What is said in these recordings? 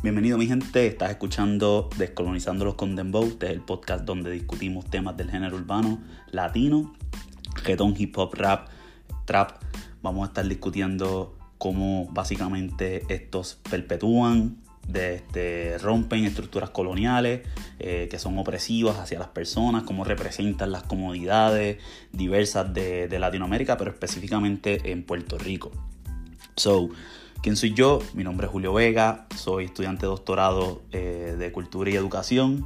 Bienvenido mi gente, estás escuchando Descolonizando los con Dembow, este es el podcast donde discutimos temas del género urbano latino, reggaeton, hip hop, rap, trap. Vamos a estar discutiendo cómo básicamente estos perpetúan, de, este, rompen estructuras coloniales eh, que son opresivas hacia las personas, cómo representan las comodidades diversas de, de Latinoamérica, pero específicamente en Puerto Rico. So, ¿Quién soy yo? Mi nombre es Julio Vega, soy estudiante de doctorado eh, de Cultura y Educación.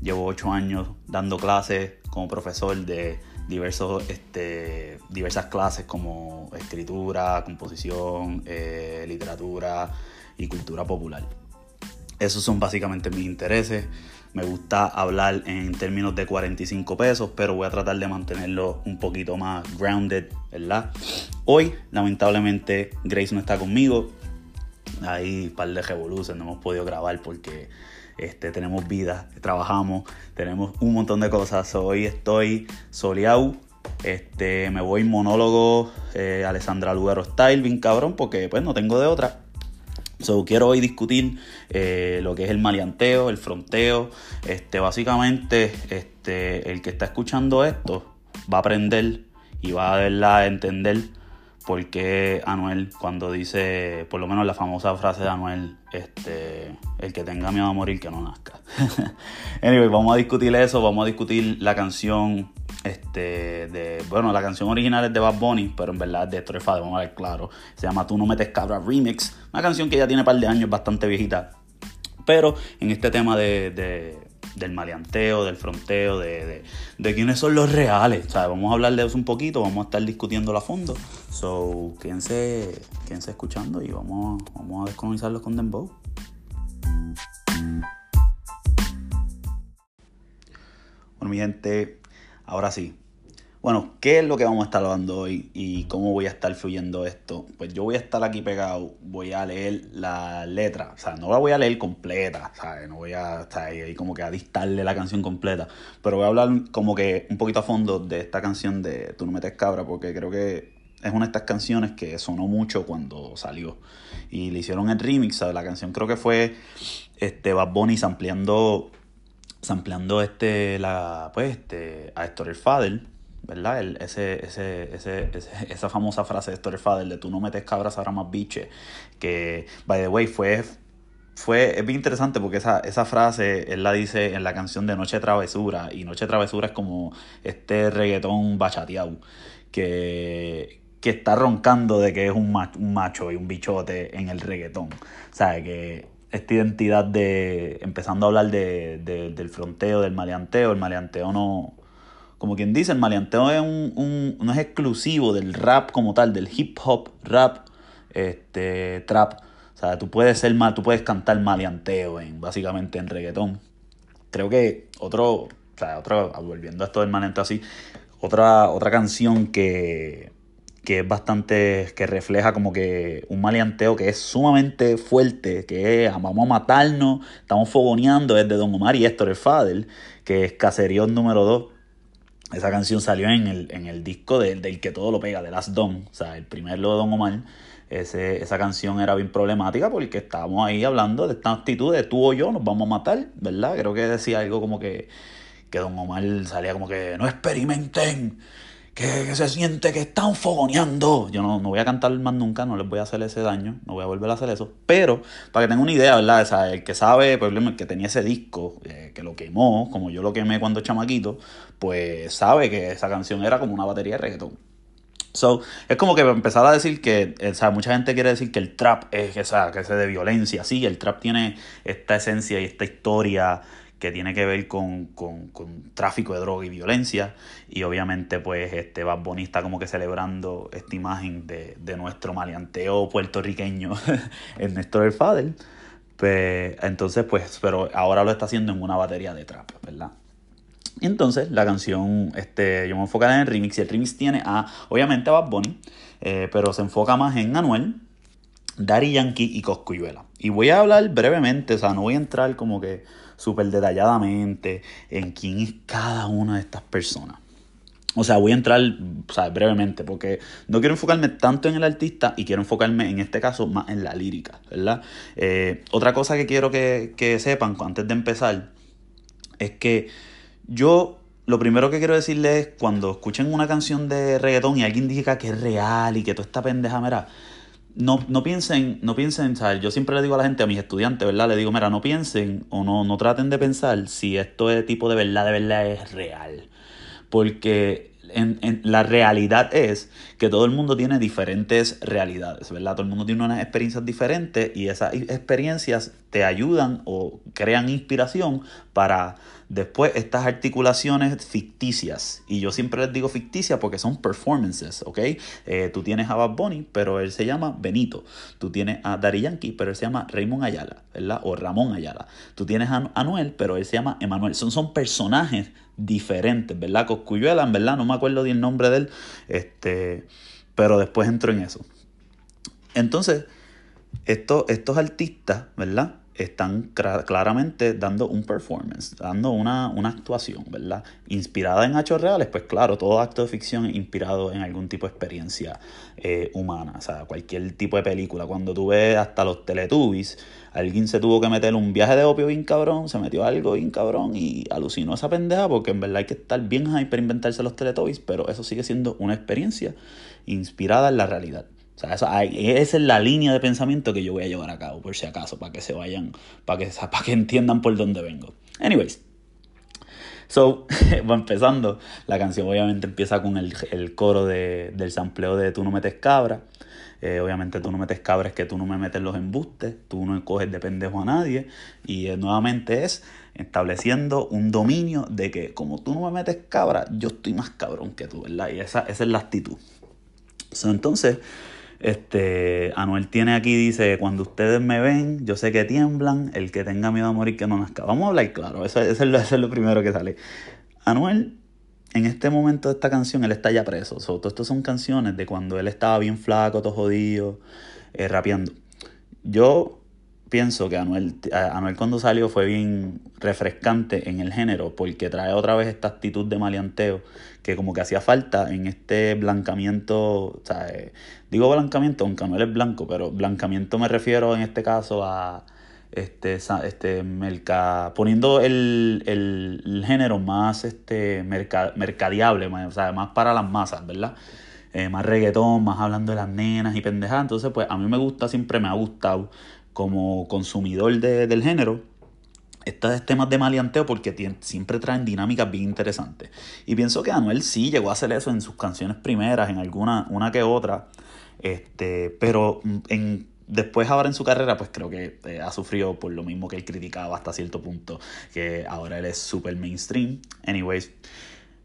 Llevo ocho años dando clases como profesor de diversos, este, diversas clases como escritura, composición, eh, literatura y cultura popular. Esos son básicamente mis intereses. Me gusta hablar en términos de 45 pesos, pero voy a tratar de mantenerlo un poquito más grounded, ¿verdad? Hoy, lamentablemente, Grace no está conmigo. Hay un par de revoluciones, no hemos podido grabar porque este, tenemos vida, trabajamos, tenemos un montón de cosas. Hoy estoy soleado, este, me voy monólogo eh, Alessandra Lugaro Style, bien cabrón, porque pues no tengo de otra. So, quiero hoy discutir eh, lo que es el maleanteo, el fronteo. Este, básicamente, el que está escuchando esto va a aprender y va a verla entender por qué Anuel, cuando dice, por lo menos la famosa frase de Anuel, este, el que tenga miedo a morir, que no nazca. anyway, vamos a discutir eso, vamos a discutir la canción este, de, bueno, la canción original es de Bad Bunny, pero en verdad es de Héctor vamos a ver claro. Se llama Tú no metes cabra remix, una canción que ya tiene un par de años, bastante viejita. Pero en este tema de, del maleanteo, del fronteo, de, de, quiénes son los reales. vamos a hablar de eso un poquito, vamos a estar discutiéndolo a fondo. So, quédense, quédense escuchando y vamos, vamos a descolonizarlos con Dembow. Bueno, mi gente, Ahora sí. Bueno, ¿qué es lo que vamos a estar hablando hoy y cómo voy a estar fluyendo esto? Pues yo voy a estar aquí pegado, voy a leer la letra, o sea, no la voy a leer completa, ¿sabes? No voy a estar ahí como que a distarle la canción completa, pero voy a hablar como que un poquito a fondo de esta canción de Tú no metes cabra, porque creo que es una de estas canciones que sonó mucho cuando salió y le hicieron el remix, ¿sabes? La canción creo que fue este Bad Bunny ampliando sampleando este, la, pues, este, a Héctor el ¿verdad? El, ese, ese, ese, esa famosa frase de Héctor Fader de tú no metes cabras, ahora más biche, que, by the way, fue, fue, es bien interesante porque esa, esa frase él la dice en la canción de Noche Travesura, y Noche Travesura es como este reggaetón bachateado, que, que está roncando de que es un macho, un macho y un bichote en el reggaetón. O sea, que esta identidad de, empezando a hablar de, del fronteo, del maleanteo, el maleanteo no, como quien dice, el maleanteo es un, no es exclusivo del rap como tal, del hip hop, rap, este, trap. O sea, tú puedes ser mal, tú puedes cantar maleanteo en, básicamente en reggaetón. Creo que otro, o sea, otro, volviendo a esto del maleanteo así, otra, otra canción que, que es bastante, que refleja como que un maleanteo que es sumamente fuerte, que es vamos a matarnos, estamos fogoneando, es de Don Omar y Héctor el Fadel, que es Caserío número 2. Esa canción salió en el, en el disco del, del que todo lo pega, de Last Don, o sea, el primer lo de Don Omar. Ese, esa canción era bien problemática porque estábamos ahí hablando de esta actitud de tú o yo nos vamos a matar, ¿verdad? Creo que decía algo como que, que Don Omar salía como que no experimenten, que, se siente que están fogoneando. Yo no, no, voy a cantar más nunca, no les voy a hacer ese daño, no voy a volver a hacer eso. Pero, para que tengan una idea, ¿verdad? el que sabe, por ejemplo, el que tenía ese disco, eh, que lo quemó, como yo lo quemé cuando chamaquito, pues sabe que esa canción era como una batería de reggaetón. So, es como que empezar a decir que, o sea, mucha gente quiere decir que el trap es esa, que es de violencia. Sí, el trap tiene esta esencia y esta historia que tiene que ver con, tráfico de droga y violencia. Y obviamente, pues, este Bad Bunny está como que celebrando esta imagen de, nuestro maleanteo puertorriqueño, Ernesto el Fadel. Pues, entonces, pues, pero ahora lo está haciendo en una batería de trap, ¿verdad? Y entonces la canción, este, yo me enfoco en el remix y el remix tiene a, obviamente a Bad Bunny, eh, pero se enfoca más en Anuel, Daddy Yankee y Coscuyuela. Y voy a hablar brevemente, o sea, no voy a entrar como que súper detalladamente en quién es cada una de estas personas. o sea, voy a entrar o sea, brevemente porque no quiero enfocarme tanto en el artista y quiero enfocarme en este caso más en la lírica, ¿verdad? Eh, otra cosa que quiero que, que sepan antes de empezar es que yo lo primero que quiero decirles es cuando escuchen una canción de reggaetón y alguien diga que es real y que toda esta pendeja, mira, no, no piensen, no piensen, ¿sabes? yo siempre le digo a la gente, a mis estudiantes, ¿verdad? Le digo, mira, no piensen o no, no traten de pensar si esto de tipo de verdad, de verdad es real. Porque en, la realidad es que todo el mundo tiene diferentes realidades, ¿verdad? Todo el mundo tiene unas experiencias diferentes y esas experiencias te ayudan o crean inspiración para después estas articulaciones ficticias. Y yo siempre les digo ficticias porque son performances, ¿ok? Eh, tú tienes a Bad Bunny, pero él se llama Benito. Tú tienes a Dari Yankee, pero él se llama Raymond Ayala, ¿verdad? O Ramón Ayala. Tú tienes a Anuel, pero él se llama Emanuel. Son, son personajes diferentes, ¿verdad? Coscuyuela, en verdad, no me acuerdo del nombre de él, este, pero después entro en eso. Entonces, estos, estos artistas, ¿verdad? Están claramente dando un performance, dando una, actuación, ¿verdad? Inspirada en hechos reales, pues claro, todo acto de ficción inspirado en algún tipo de experiencia eh, humana, o sea, cualquier tipo de película. Cuando tú ves hasta los Teletubbies, alguien se tuvo que meter un viaje de opio bien cabrón, se metió algo bien cabrón y alucinó esa pendeja porque en verdad hay que estar bien high para inventarse los Teletubbies, pero eso sigue siendo una experiencia inspirada en la realidad. O sea, esa es la línea de pensamiento que yo voy a llevar a cabo, por si acaso, para que se vayan, para que, para que entiendan por dónde vengo. Anyways. So, va empezando. La canción obviamente empieza con el, coro de, del sampleo de Tú no metes cabra. Eh, obviamente tú no metes cabra es que tú no me metes los embustes, tú no coges de pendejo a nadie. Y eh, nuevamente es estableciendo un dominio de que como tú no me metes cabra, yo estoy más cabrón que tú, ¿verdad? Y esa, esa es la actitud. So, entonces, este, Anuel tiene aquí, dice, cuando ustedes me ven, yo sé que tiemblan, el que tenga miedo a morir que no nazca. Vamos a hablar claro, eso, es, lo, primero que sale. Anuel, en este momento de esta canción, él está ya preso. So, todo esto son canciones de cuando él estaba bien flaco, todo jodido, eh, rapeando. Yo pienso que Anuel, Anuel cuando salió fue bien refrescante en el género porque trae otra vez esta actitud de maleanteo que como que hacía falta en este blancamiento, sea, eh, digo blancamiento aunque Anuel es blanco, pero blancamiento me refiero en este caso a este, este poniendo el, el, género más este, mercadiable, o sea, más para las masas, ¿verdad? Eh, más reggaetón, más hablando de las nenas y pendejadas. Entonces, pues a mí me gusta, siempre me ha gustado como consumidor del género, estos temas de maleanteo porque siempre traen dinámicas bien interesantes. Y pienso que Anuel sí llegó a hacer eso en sus canciones primeras, en alguna, una que otra. Este, pero en, después ahora en su carrera, pues creo que eh, ha sufrido por lo mismo que él criticaba hasta cierto punto, que ahora él es súper mainstream. Anyways.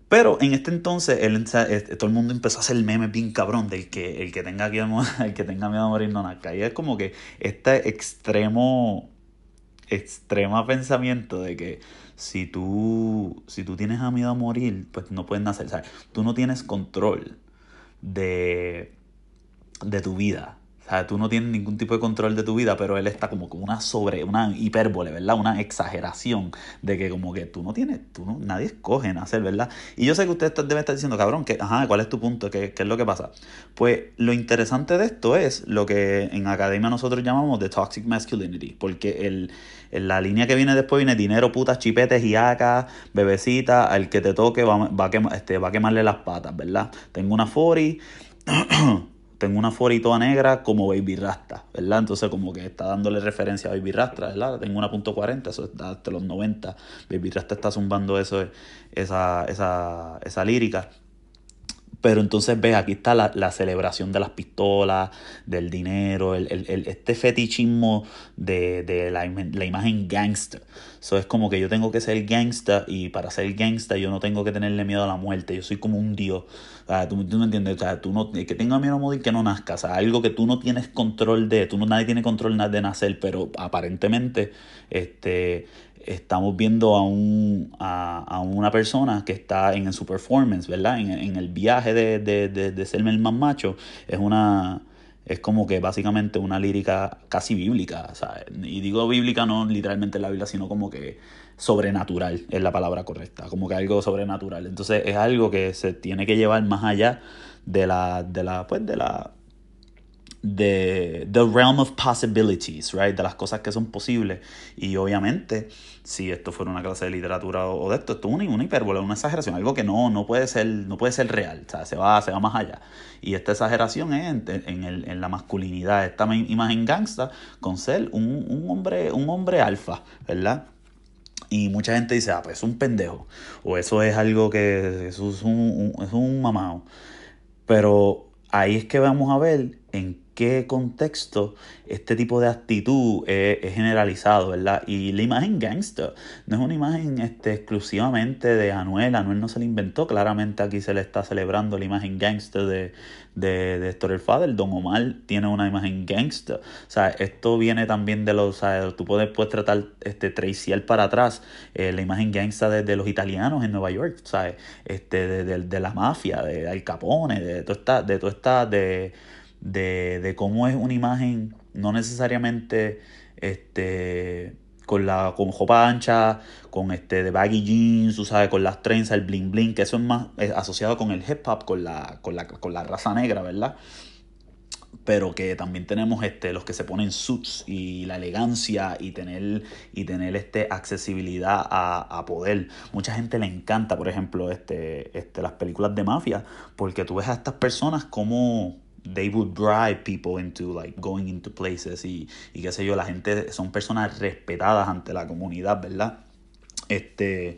Pero en este entonces todo el mundo empezó a hacer memes bien cabrón del que el que tenga, el que tenga miedo a morir no nazca. Y es como que este extremo, extrema pensamiento de que si tú, si tú tienes miedo a morir, pues no puedes nacer. O tú no tienes control de, de tu vida. Sea, tú no tienes ningún tipo de control de tu vida, pero él está como una sobre, una hipérbole, ¿verdad? Una exageración de que como que tú no tienes, tú no, nadie escoge nacer, ¿verdad? Y yo sé que usted debe estar diciendo, cabrón, que, ajá, ¿cuál es tu punto? ¿Qué, ¿Qué es lo que pasa? Pues lo interesante de esto es lo que en academia nosotros llamamos the toxic masculinity, porque el, la línea que viene después viene dinero, putas, chipetes, acá, bebecita, al que te toque va, va, a, este, va a quemarle las patas, ¿verdad? Tengo una 40 tengo una foritoa negra como Baby Rasta, ¿verdad? Entonces como que está dándole referencia a Baby Rasta, ¿verdad? Tengo una punto .40, eso está hasta los 90. Baby Rasta está zumbando eso, esa, esa, esa lírica. Pero entonces ves, aquí está la, celebración de las pistolas, del dinero, el, este fetichismo de, la, imagen gangster. Eso es como que yo tengo que ser gangsta y para ser gangsta yo no tengo que tenerle miedo a la muerte. Yo soy como un dios. O ¿tú, me entiendes? O sea, tú no, que tenga miedo a morir, que no nazca. O sea, algo que tú no tienes control de. Tú no, nadie tiene control de nacer, pero aparentemente este, estamos viendo a, un, a, una persona que está en, su performance, ¿verdad? En, el viaje de, de, de, ser el más macho. Es una, es como que básicamente una lírica casi bíblica, y digo bíblica no literalmente en la Biblia, sino como que sobrenatural es la palabra correcta, como que algo sobrenatural. Entonces es algo que se tiene que llevar más allá de la, de la, pues de la, de the realm of possibilities, right? De las cosas que son posibles. Y obviamente, si esto fuera una clase de literatura o de esto, esto es una, una hipérbole, una exageración, algo que no, no, puede ser, no puede ser real, o sea, se va, se va más allá. Y esta exageración es en, en, en la masculinidad, esta imagen gangsta con ser un, un hombre, un hombre alfa, ¿verdad? Y mucha gente dice, ah, pues es un pendejo. O eso es algo que eso es un, es un mamado. Pero ahí es que vamos a ver en qué contexto este tipo de actitud es, generalizado, ¿verdad? Y la imagen gangster no es una imagen este, exclusivamente de Anuel, Anuel no se la inventó, claramente aquí se le está celebrando la imagen gangster de, de, de Father, Don Omar tiene una imagen gangster, o sea, esto viene también de los, o sea, tú puedes, puedes tratar, este, traiciar para atrás eh, la imagen gangster de, los italianos en Nueva York, ¿sabes? Este, de, de, de la mafia, de Al Capone, de toda esta, de toda esta, de de, de cómo es una imagen, no necesariamente este, con la con jopa ancha, con este de baggy jeans, tú sabes, con las trenzas, el bling bling, que eso es más asociado con el hip hop, con la, con la, con la raza negra, ¿verdad? pero que también tenemos este, los que se ponen suits y la elegancia y tener, y tener este, accesibilidad a, a poder. Mucha gente le encanta, por ejemplo, este, este, las películas de mafia, porque tú ves a estas personas como they would drive people into like going into places y, y qué sé yo, la gente son personas respetadas ante la comunidad, ¿verdad? Este,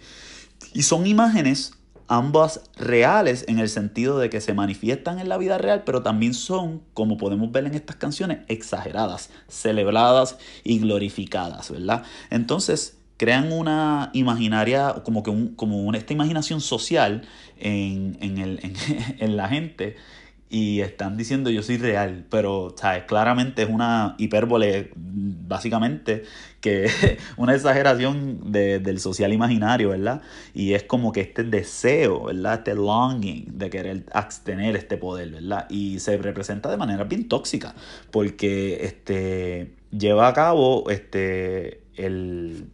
y son imágenes ambas reales en el sentido de que se manifiestan en la vida real, pero también son, como podemos ver en estas canciones, exageradas, celebradas y glorificadas, ¿verdad? Entonces, crean una imaginaria, como que un, como una, esta imaginación social en, en, el, en la gente y están diciendo yo soy real, pero ¿sabes? claramente es una hipérbole, básicamente, que una exageración del social imaginario, ¿verdad? Y es como que este deseo, ¿verdad? Este longing de querer tener este poder, ¿verdad? Y se representa de manera bien tóxica, porque este, lleva a cabo este, el...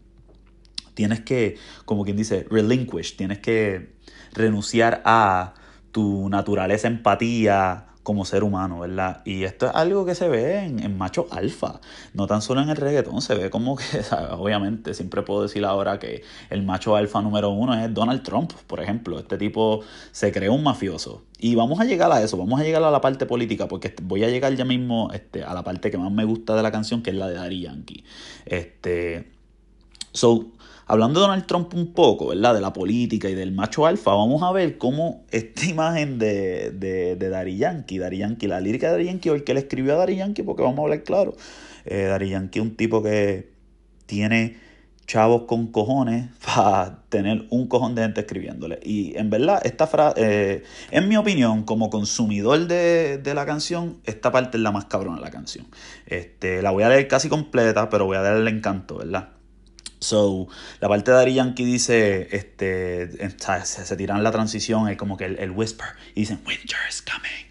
Tienes que, como quien dice, relinquish, tienes que renunciar a tu naturaleza empatía como ser humano, ¿verdad? Y esto es algo que se ve en, en machos alfa, no tan solo en el reggaetón, se ve como que, obviamente, siempre puedo decir ahora que el macho alfa número uno es Donald Trump, por ejemplo, este tipo se creó un mafioso. Y vamos a llegar a eso, vamos a llegar a la parte política, porque voy a llegar ya mismo este, a la parte que más me gusta de la canción, que es la de Daddy Yankee. Este, so, Hablando de Donald Trump un poco, ¿verdad? De la política y del macho alfa, vamos a ver cómo esta imagen de, de, de Dari Yankee, Dari Yankee, la lírica de Dari Yankee, o el que le escribió a Dari Yankee, porque vamos a hablar claro. Eh, Dari Yankee es un tipo que tiene chavos con cojones para tener un cojón de gente escribiéndole. Y en verdad, esta frase, eh, en mi opinión, como consumidor de, de, la canción, esta parte es la más cabrona de la canción. Este, la voy a leer casi completa, pero voy a darle encanto, ¿verdad? So, la parte de Ari Yankee dice, este, se, tiran la transición, es como que el, el, whisper, y dicen, Winter is coming.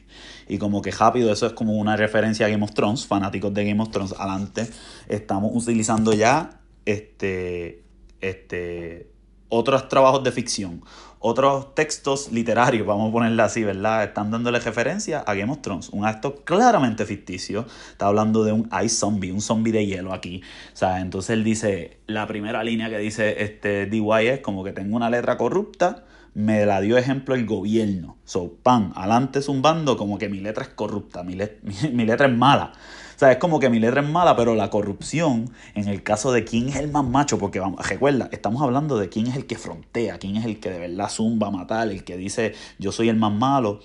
Y como que rápido, eso es como una referencia a Game of Thrones, fanáticos de Game of Thrones, adelante, estamos utilizando ya este, este, otros trabajos de ficción otros textos literarios, vamos a ponerla así, ¿verdad? Están dándole referencia a Game of Thrones, un acto claramente ficticio. Está hablando de un ice zombie, un zombie de hielo aquí. O sea, entonces él dice, la primera línea que dice este DY es como que tengo una letra corrupta, me la dio ejemplo el gobierno. So, pan, adelante zumbando como que mi letra es corrupta, mi, mi letra es mala. O sea, es como que mi letra es mala, pero la corrupción, en el caso de quién es el más macho, porque vamos, recuerda, estamos hablando de quién es el que frontea, quién es el que de verdad zumba a matar, el que dice yo soy el más malo.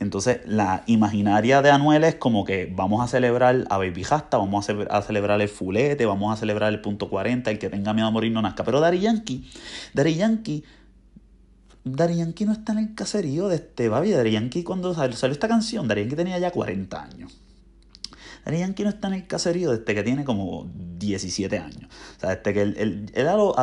Entonces, la imaginaria de Anuel es como que vamos a celebrar a Baby Hasta, vamos a, celebrar el fulete, vamos a celebrar el punto 40, el que tenga miedo a morir no nazca. Pero Dari Yankee, Dari Yankee, Dari Yankee no está en el caserío de este Babi. Dari Yankee, cuando salió esta canción, Dari tenía ya 40 años. Daddy Yankee no está en el caserío desde que tiene como 17 años. O sea, desde que él, él, a, a, a,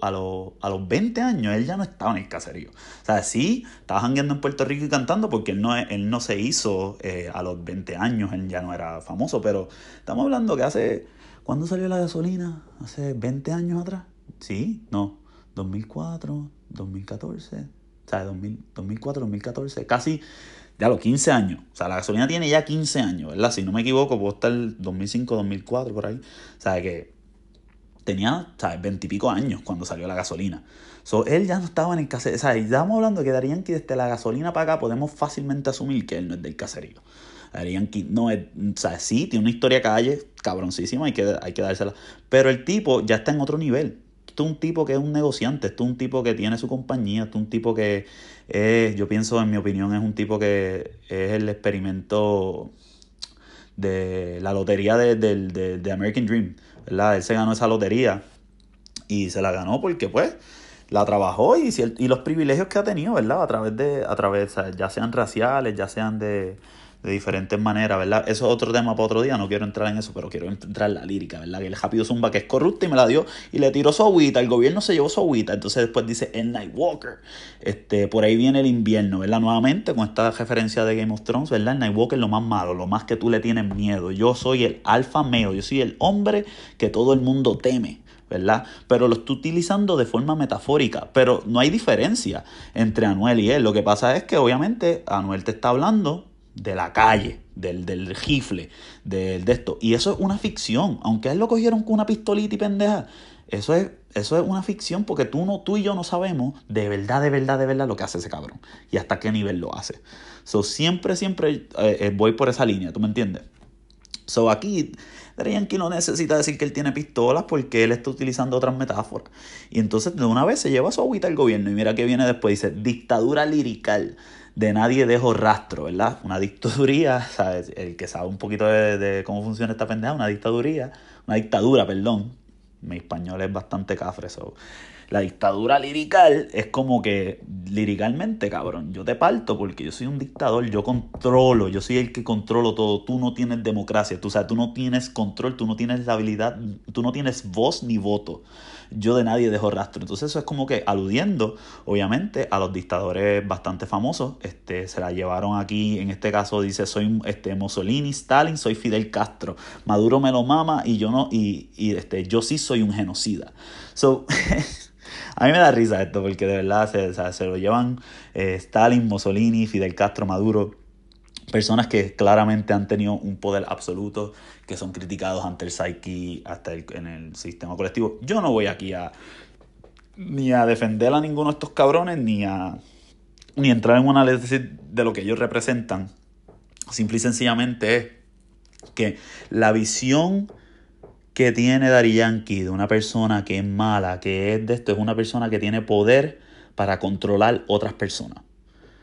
a, los 20 años, él ya no estaba en el caserío. O sea, sí, estaba jangueando en Puerto Rico y cantando porque él no, él no se hizo eh, a los 20 años, él ya no era famoso, pero estamos hablando que hace... ¿Cuándo salió la gasolina? ¿Hace 20 años atrás? Sí, no. 2004, 2014, o sea, 2004, 2014, casi ya los 15 años. O sea, la gasolina tiene ya 15 años, ¿verdad? Si no me equivoco, puedo estar 2005, 2004, por ahí. O sea, que tenía, ¿sabes? 20 y pico años cuando salió la gasolina. So, él ya no estaba en el caserío. O sea, estamos hablando que Darían que desde la gasolina para acá podemos fácilmente asumir que él no es del caserío. Darían no es, o sea, sí, tiene una historia calle cabroncísima, hay que, hay que dársela. Pero el tipo ya está en otro nivel. Es un tipo que es un negociante, esto es un tipo que tiene su compañía, esto es un tipo que es, yo pienso, en mi opinión, es un tipo que es el experimento de la lotería de, de, American Dream, ¿verdad? Él se ganó esa lotería y se la ganó porque, pues, la trabajó y, y los privilegios que ha tenido, ¿verdad? A través de, a través, ya sean raciales, ya sean de, de diferentes maneras, ¿verdad? Eso es otro tema para otro día, no quiero entrar en eso, pero quiero entrar en la lírica, ¿verdad? Que el Happy Zumba que es corrupto y me la dio y le tiró su agüita, el gobierno se llevó su agüita, entonces después dice el Nightwalker, este, por ahí viene el invierno, ¿verdad? Nuevamente con esta referencia de Game of Thrones, ¿verdad? El Nightwalker es lo más malo, lo más que tú le tienes miedo, yo soy el alfa meo, yo soy el hombre que todo el mundo teme. ¿verdad? Pero lo estoy utilizando de forma metafórica. Pero no hay diferencia entre Anuel y él. Lo que pasa es que obviamente Anuel te está hablando de la calle, del, del rifle, del, de esto. Y eso es una ficción. Aunque a él lo cogieron con una pistolita y pendeja, eso es, eso es una ficción porque tú, no, tú y yo no sabemos de verdad, de verdad, de verdad lo que hace ese cabrón. Y hasta qué nivel lo hace. So, siempre, siempre eh, eh, voy por esa línea, ¿tú me entiendes? So, aquí que no necesita decir que él tiene pistolas porque él está utilizando otras metáforas. Y entonces de una vez se lleva su agüita al gobierno y mira que viene después, dice, dictadura lirical de nadie dejo rastro, ¿verdad? Una dictaduría, ¿sabes? El que sabe un poquito de, cómo funciona esta pendeja, una dictaduría, una dictadura, perdón. Mi español es bastante cafre, eso. La dictadura lirical es como que, liricalmente, cabrón, yo te parto porque yo soy un dictador, yo controlo, yo soy el que controlo todo, tú no tienes democracia, tú, o sea, tú no tienes control, tú no tienes la habilidad, tú no tienes voz ni voto yo de nadie dejo rastro. Entonces eso es como que aludiendo, obviamente, a los dictadores bastante famosos. Este, se la llevaron aquí, en este caso dice, soy este, Mussolini, Stalin, soy Fidel Castro. Maduro me lo mama y yo no, y, y este, yo sí soy un genocida. A mí me da risa esto porque de verdad se, se lo llevan eh, Stalin, Mussolini, Fidel Castro, Maduro personas que claramente han tenido un poder absoluto, que son criticados ante el psyche, hasta en el sistema colectivo. Yo no voy aquí a ni a defender a ninguno de estos cabrones, ni a ni entrar en un análisis de lo que ellos representan. Simple y sencillamente es que la visión que tiene Dari Yankee de una persona que es mala, que es de esto, es una persona que tiene poder para controlar otras personas.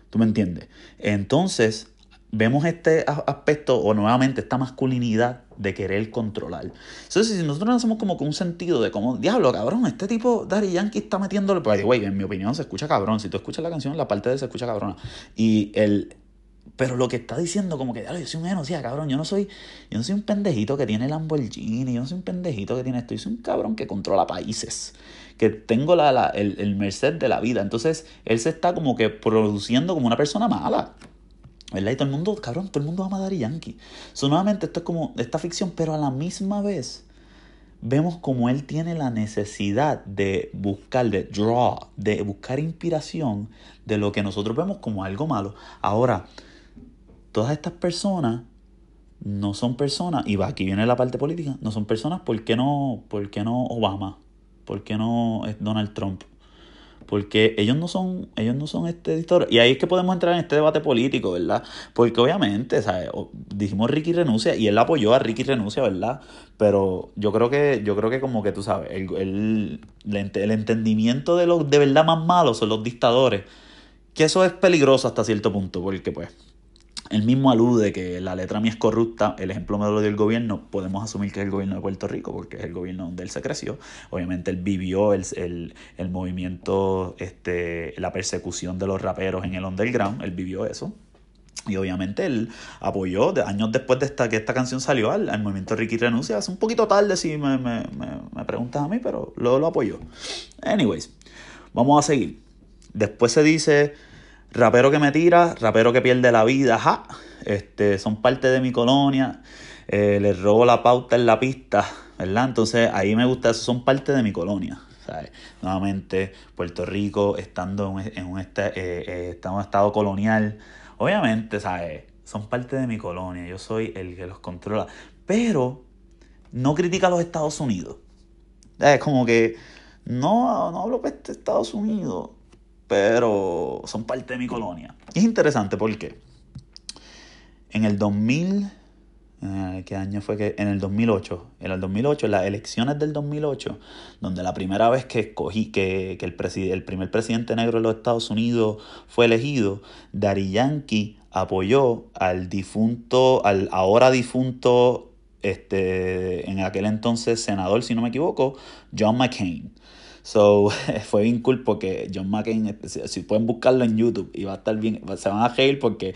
¿Tú me entiendes? Entonces, vemos este aspecto o nuevamente esta masculinidad de querer controlar. Entonces, si nosotros no hacemos como con un sentido de como, diablo, cabrón, este tipo, Daddy Yankee está metiéndole, pues, güey, en mi opinión se escucha cabrón. Si tú escuchas la canción, la parte de se escucha cabrona. Y el, pero lo que está diciendo, como que, diablo, yo soy un genocida, cabrón. Yo no soy, yo no soy un pendejito que tiene Lamborghini, yo no soy un pendejito que tiene esto. Yo soy un cabrón que controla países, que tengo la, el, el merced de la vida. Entonces, él se está como que produciendo como una persona mala. ¿Verdad? Y todo el mundo, cabrón, todo el mundo ama a Daddy Yankee. So, nuevamente, esto es como esta ficción, pero a la misma vez vemos como él tiene la necesidad de buscar, de draw, de buscar inspiración de lo que nosotros vemos como algo malo. Ahora, todas estas personas no son personas, y va, aquí viene la parte política, no son personas, ¿por qué no, por qué no Obama? ¿Por qué no Donald Trump? Porque ellos no son, ellos no son este editor. Y ahí es que podemos entrar en este debate político, ¿verdad? Porque obviamente, ¿sabes? dijimos Ricky renuncia y él apoyó a Ricky renuncia, ¿verdad? Pero yo creo que, yo creo que como que tú sabes, el, el, el entendimiento de los de verdad más malos son los dictadores. Que eso es peligroso hasta cierto punto, porque pues él mismo alude que la letra mía es corrupta, el ejemplo me lo dio el gobierno, podemos asumir que es el gobierno de Puerto Rico, porque es el gobierno donde él se creció. Obviamente él vivió el, el, el movimiento, este, la persecución de los raperos en el underground, él vivió eso. Y obviamente él apoyó, años después de esta, que esta canción salió, al, movimiento Ricky Renuncia. Hace un poquito tarde si me, me, me, preguntas a mí, pero lo, lo apoyó. Anyways, vamos a seguir. Después se dice, rapero que me tira, rapero que pierde la vida, ja. Este, son parte de mi colonia, eh, les robo la pauta en la pista, ¿verdad? Entonces ahí me gusta eso, son parte de mi colonia. ¿sabes? Nuevamente, Puerto Rico estando en un, este, eh, eh, un estado colonial, obviamente, ¿sabes? Son parte de mi colonia, yo soy el que los controla, pero no critica a los Estados Unidos. Es como que no, no hablo de Estados Unidos, pero son parte de mi colonia. Es interesante porque en el 2000, eh, ¿qué año fue que? En el 2008, en el 2008, en las elecciones del 2008, donde la primera vez que escogí, que, que el, el primer presidente negro de los Estados Unidos fue elegido, Dari Yankee apoyó al difunto, al ahora difunto, este, en aquel entonces senador, si no me equivoco, John McCain. So, fue bien cool porque John McCain, este, si pueden buscarlo en YouTube, y va a estar bien, se van a reír porque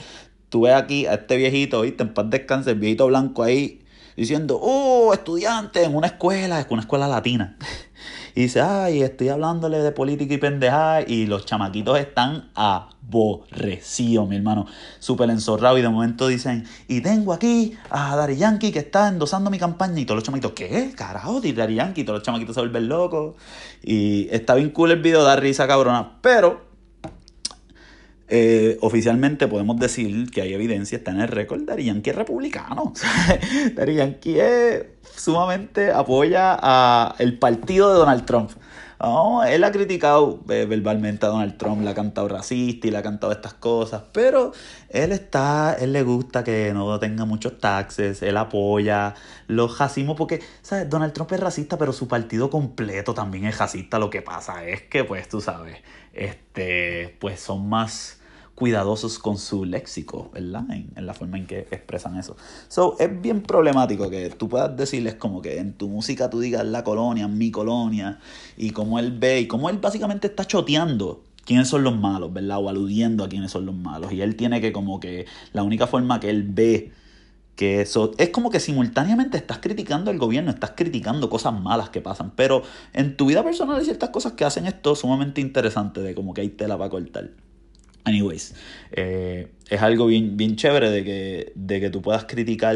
tú ves aquí a este viejito, ¿viste? En paz descanse, el viejito blanco ahí, diciendo, oh, estudiante en una escuela, es una escuela latina. Y dice, ay, estoy hablándole de política y pendejada. Y los chamaquitos están aborrecidos, mi hermano. Súper enzorrados. Y de momento dicen, y tengo aquí a Dari Yankee que está endosando mi campaña. Y todos los chamaquitos, ¿qué? Carajo, Dari Yankee. Y todos los chamaquitos se vuelven locos. Y está bien cool el video, da risa cabrona. Pero eh, oficialmente podemos decir que hay evidencia, está en el récord, Dari Yankee es republicano. Dari Yankee sumamente apoya a el partido de Donald Trump. él ha criticado eh, verbalmente a Donald Trump, le ha cantado racista y le ha cantado estas cosas, pero él está, él le gusta que no tenga muchos taxes, él apoya los racismos porque, ¿sabes? Donald Trump es racista, pero su partido completo también es racista. Lo que pasa es que, pues, tú sabes, este, pues son más cuidadosos con su léxico, ¿verdad? En, la forma en que expresan eso. So, es bien problemático que tú puedas decirles como que en tu música tú digas la colonia, mi colonia, y cómo él ve, y cómo él básicamente está choteando quiénes son los malos, ¿verdad? O aludiendo a quiénes son los malos. Y él tiene que como que la única forma que él ve que eso es como que simultáneamente estás criticando al gobierno, estás criticando cosas malas que pasan, pero en tu vida personal hay ciertas cosas que hacen esto sumamente interesante de como que hay tela para cortar. Anyways, eh, es algo bien, bien chévere de que, de que tú puedas criticar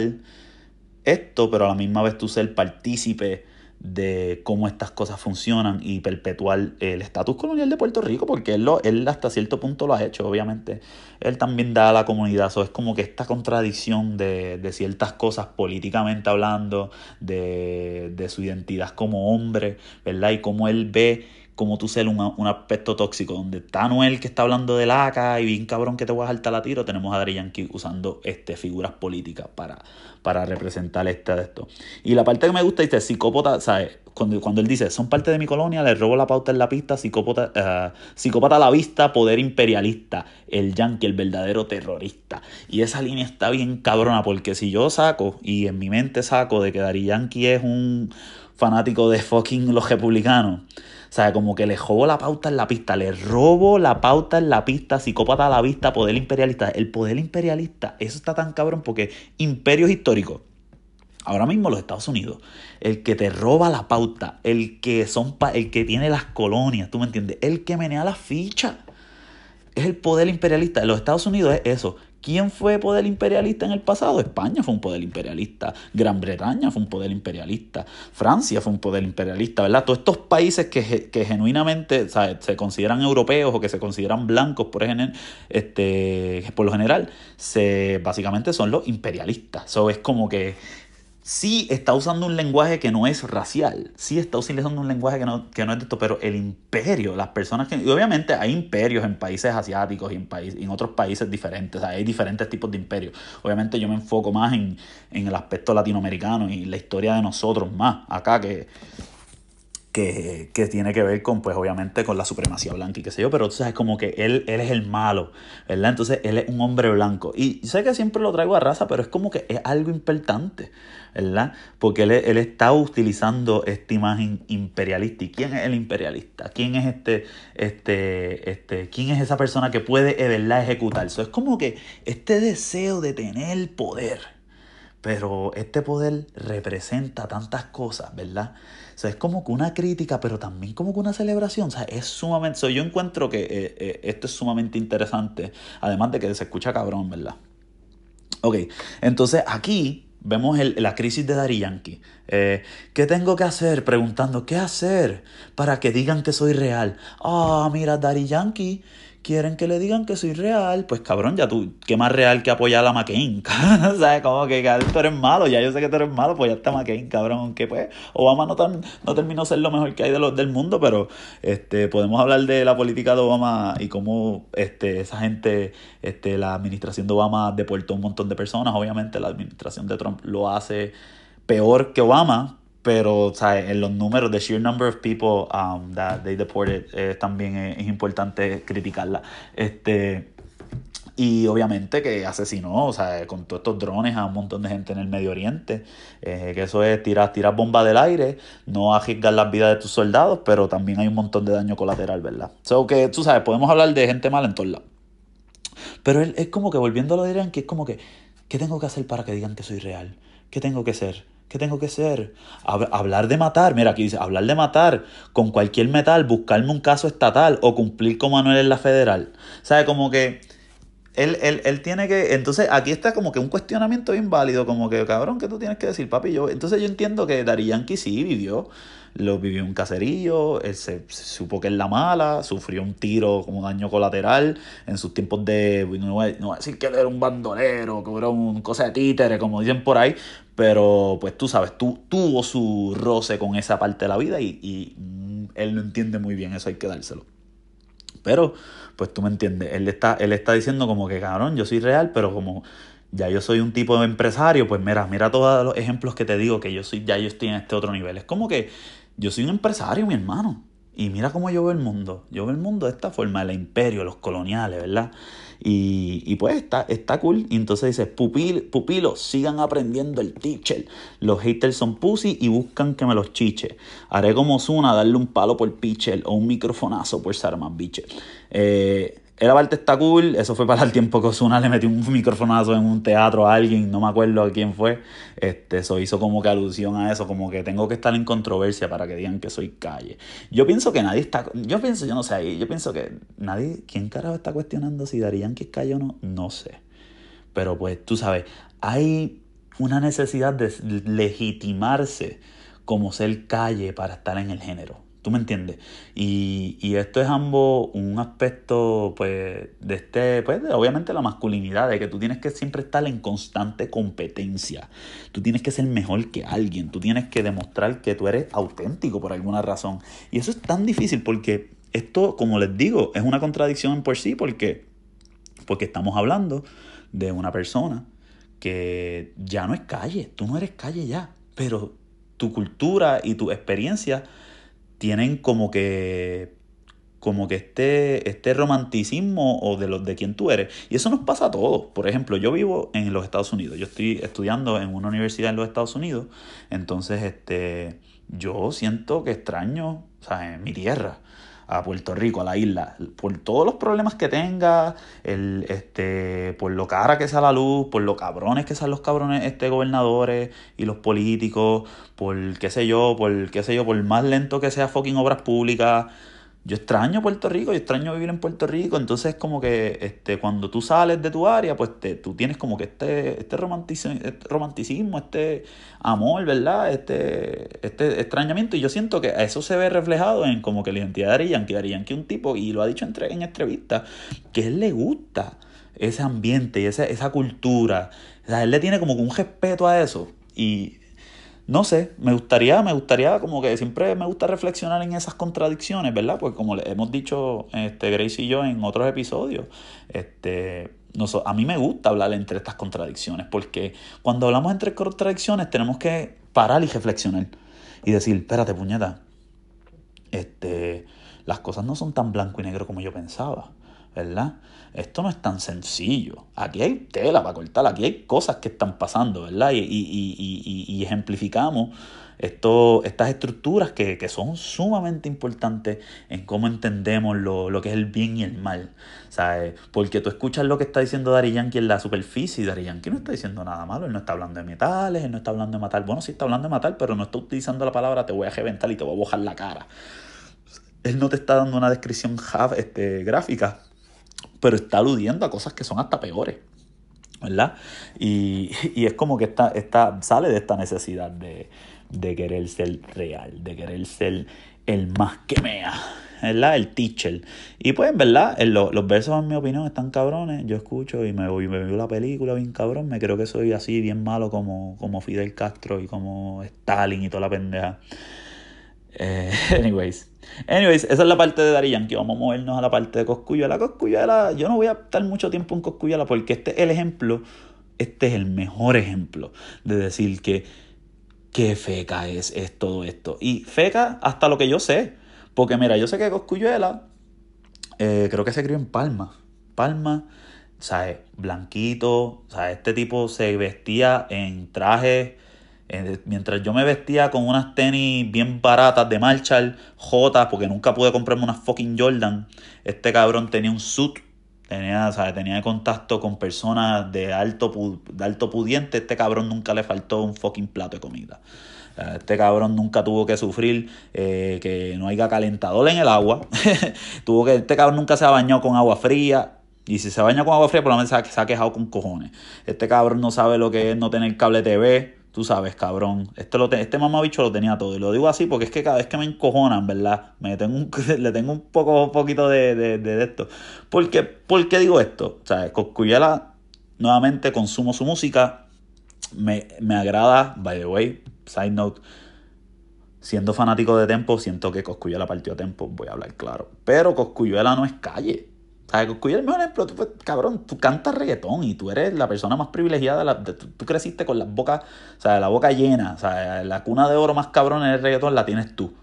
esto, pero a la misma vez tú ser partícipe de cómo estas cosas funcionan y perpetuar el estatus colonial de Puerto Rico, porque él, lo, él hasta cierto punto lo ha hecho, obviamente. Él también da a la comunidad, eso es como que esta contradicción de, de ciertas cosas políticamente hablando, de, de su identidad como hombre, ¿verdad? Y cómo él ve como tú ser un, un, aspecto tóxico, donde está Noel que está hablando de laca y bien cabrón que te voy a saltar la tiro, tenemos a Dari Yankee usando este, figuras políticas para, para representar este de esto. Y la parte que me gusta dice, psicópata, ¿sabes? Cuando, cuando él dice, son parte de mi colonia, le robo la pauta en la pista, psicópata, uh, psicópata a la vista, poder imperialista, el yankee, el verdadero terrorista. Y esa línea está bien cabrona, porque si yo saco, y en mi mente saco de que Dari Yankee es un fanático de fucking los republicanos, sea, como que le robo la pauta en la pista, le robo la pauta en la pista, psicópata a la vista, poder imperialista. El poder imperialista, eso está tan cabrón porque imperios históricos. Ahora mismo los Estados Unidos, el que te roba la pauta, el que son el que tiene las colonias, ¿tú me entiendes? El que menea la ficha. Es el poder imperialista. Los Estados Unidos es eso. ¿Quién fue poder imperialista en el pasado? España fue un poder imperialista, Gran Bretaña fue un poder imperialista, Francia fue un poder imperialista, ¿verdad? Todos estos países que, que genuinamente se consideran europeos o que se consideran blancos por, este, por lo general, se, básicamente son los imperialistas. Eso es como que sí está usando un lenguaje que no es racial, sí está utilizando un lenguaje que no, que no es de esto, pero el imperio, las personas que... Y obviamente hay imperios en países asiáticos y en, país, en otros países diferentes, hay diferentes tipos de imperios. Obviamente yo me enfoco más en, en el aspecto latinoamericano y la historia de nosotros más acá que que, tiene que ver con, pues obviamente, con la supremacía blanca y qué sé yo, pero tú sabes, como que él, él es el malo, ¿verdad? Entonces él es un hombre blanco. Y sé que siempre lo traigo a raza, pero es como que es algo importante, ¿verdad? Porque él, él está utilizando esta imagen imperialista. ¿Y quién es el imperialista? ¿Quién es este, este, este, quién es esa persona que puede, ¿verdad?, ejecutar. Eso es como que este deseo de tener poder, pero este poder representa tantas cosas, ¿verdad? O sea, es como que una crítica, pero también como que una celebración. O sea, es sumamente. yo encuentro que eh, eh, esto es sumamente interesante. Además de que se escucha cabrón, ¿verdad? Ok, entonces aquí vemos la crisis de Dari Yankee. Eh, ¿Qué tengo que hacer? Preguntando, ¿qué hacer para que digan que soy real? Ah, mira, Dari Yankee quieren que le digan que soy real, pues cabrón, ya tú, ¿qué más real que apoyar a McCain? ¿Sabes? Como que tú eres malo, ya yo sé que tú eres malo, pues ya está McCain, cabrón, aunque pues Obama no, tan, no terminó ser lo mejor que hay de los, del mundo, pero este, podemos hablar de la política de Obama y cómo este, esa gente, este, la administración de Obama deportó un montón de personas, obviamente la administración de Trump lo hace peor que Obama, pero ¿sabes? en los números, the sheer number of people um, that they deported, eh, también es, importante criticarla. Este, y obviamente que asesinó, o sea, con todos estos drones a un montón de gente en el Medio Oriente, eh, que eso es tirar, tirar bombas del aire, no arriesgar las vidas de tus soldados, pero también hay un montón de daño colateral, ¿verdad? So que, tú sabes, podemos hablar de gente mala en todos lados. Pero es, es como que volviendo a lo de Irán, que es como que, ¿qué tengo que hacer para que digan que soy real? ¿Qué tengo que ser? ¿Qué tengo que hacer? Hablar de matar, mira aquí dice, hablar de matar con cualquier metal, buscarme un caso estatal o cumplir con Manuel en la federal. ¿Sabe? Como que él, él, él, tiene que. Entonces, aquí está como que un cuestionamiento inválido, como que, cabrón, ¿qué tú tienes que decir, papi? Yo, entonces, yo entiendo que Dari Yankee sí vivió lo vivió en un caserío, él se, supo que es la mala, sufrió un tiro como daño colateral en sus tiempos de, no voy, a decir que él era un bandolero, que era un cosa de títere, como dicen por ahí, pero pues tú sabes, tú, tuvo su roce con esa parte de la vida y, y mm, él no entiende muy bien, eso hay que dárselo. Pero, pues tú me entiendes, él está, él está diciendo como que, cabrón, yo soy real, pero como ya yo soy un tipo de empresario, pues mira, mira todos los ejemplos que te digo que yo soy, ya yo estoy en este otro nivel. Es como que yo soy un empresario, mi hermano. Y mira cómo yo veo el mundo. Yo veo el mundo de esta forma, el imperio, los coloniales, ¿verdad? Y, y pues está, está cool. Y entonces dice, Pupil, pupilos, sigan aprendiendo el teacher. Los haters son pussy y buscan que me los chiche. Haré como Zuna darle un palo por pitcher o un microfonazo por ser más. Eh, el parte está cool, eso fue para el tiempo que Osuna le metió un microfonazo en un teatro a alguien, no me acuerdo a quién fue. Este, eso hizo como que alusión a eso, como que tengo que estar en controversia para que digan que soy calle. Yo pienso que nadie está, yo pienso, yo no sé, yo pienso que nadie, ¿quién carajo está cuestionando si darían que es calle o no? No sé. Pero pues tú sabes, hay una necesidad de legitimarse como ser calle para estar en el género. ¿Tú me entiendes? Y, y, esto es ambos un aspecto, pues, de este, pues, obviamente la masculinidad, de que tú tienes que siempre estar en constante competencia. Tú tienes que ser mejor que alguien. Tú tienes que demostrar que tú eres auténtico por alguna razón. Y eso es tan difícil porque esto, como les digo, es una contradicción en por sí porque, porque estamos hablando de una persona que ya no es calle. Tú no eres calle ya. Pero tu cultura y tu experiencia tienen como que como que este, este romanticismo o de, los, de quién tú eres. Y eso nos pasa a todos. Por ejemplo, yo vivo en los Estados Unidos. Yo estoy estudiando en una universidad en los Estados Unidos. Entonces, este, yo siento que extraño, o sea, en mi tierra a Puerto Rico, a la isla, por todos los problemas que tenga, el, este, por lo cara que sea la luz, por lo cabrones que sean los cabrones este, gobernadores y los políticos, por qué sé yo, por qué sé yo, por más lento que sea fucking obras públicas, yo extraño Puerto Rico, yo extraño vivir en Puerto Rico, entonces como que este, cuando tú sales de tu área, pues te, tú tienes como que este, este, romanticismo, este romanticismo, este amor, ¿verdad? Este, este extrañamiento, y yo siento que eso se ve reflejado en como que la identidad de Ari Yankee, que un tipo, y lo ha dicho en, en entrevistas, que él le gusta ese ambiente y esa, esa cultura, o sea, él le tiene como un respeto a eso, y no sé, me gustaría, me gustaría como que siempre me gusta reflexionar en esas contradicciones, ¿verdad? Porque como le hemos dicho este, Grace y yo en otros episodios, este, a mí me gusta hablar entre estas contradicciones, porque cuando hablamos entre contradicciones tenemos que parar y reflexionar y decir, espérate, puñeta, este, las cosas no son tan blanco y negro como yo pensaba, ¿verdad? Esto no es tan sencillo. Aquí hay tela para cortar, aquí hay cosas que están pasando, ¿verdad? Y, ejemplificamos estas estructuras que, son sumamente importantes en cómo entendemos lo, que es el bien y el mal. ¿sabes? Porque tú escuchas lo que está diciendo Dari Yankee en la superficie y Dari Yankee no está diciendo nada malo, él no está hablando de metales, él no está hablando de matar. Bueno, sí está hablando de matar, pero no está utilizando la palabra te voy a reventar y te voy a bojar la cara. Él no te está dando una descripción este, gráfica, pero está aludiendo a cosas que son hasta peores. ¿verdad? Y, y, es como que esta, esta, sale de esta necesidad de, de querer ser real, de querer ser el más que mea, ¿verdad? El teacher. Y pues, en verdad, los versos, en mi opinión, están cabrones. Yo escucho y me voy, me veo la película bien cabrón. Me creo que soy así, bien malo como, como Fidel Castro y como Stalin y toda la pendeja. Eh, anyways. Anyways, esa es la parte de Dari Yankee. Vamos a movernos a la parte de Coscuyuela. Coscuyuela, yo no voy a estar mucho tiempo en Coscuyuela porque este es el ejemplo, este es el mejor ejemplo de decir que qué feca es, es todo esto. Y feca hasta lo que yo sé. Porque mira, yo sé que Coscuyuela, eh, creo que se crió en Palma. Palma, ¿sabes? Blanquito, ¿sabes? Este tipo se vestía en trajes. Eh, mientras yo me vestía con unas tenis bien baratas de Marshall, J, porque nunca pude comprarme unas fucking Jordan. Este cabrón tenía un suit Tenía, tenía contacto con personas de alto, de alto pudiente. Este cabrón nunca le faltó un fucking plato de comida. Este cabrón nunca tuvo que sufrir eh, que no haya calentador en el agua. tuvo que, este cabrón nunca se ha bañado con agua fría. Y si se baña con agua fría, por lo menos se ha quejado con cojones. Este cabrón no sabe lo que es no tener cable TV. Tú sabes, cabrón. Este, lo este mamabicho lo tenía todo. Y lo digo así porque es que cada vez que me encojonan, ¿verdad? Me tengo un, le tengo un poco poquito de, de, de esto. ¿Por qué, ¿Por qué digo esto? O sea, Coscuyela, nuevamente consumo su música. Me, me agrada, by the way, side note. Siendo fanático de Tempo, siento que Coscuyela partió a Tempo, voy a hablar claro. Pero Coscuyela no es calle. Cuyo el mejor ejemplo, tú, cabrón, tú cantas reggaetón y tú eres la persona más privilegiada. Tú, creciste con la boca, o sea, la boca llena. O sea, la cuna de oro más cabrón en el reggaetón la tienes tú.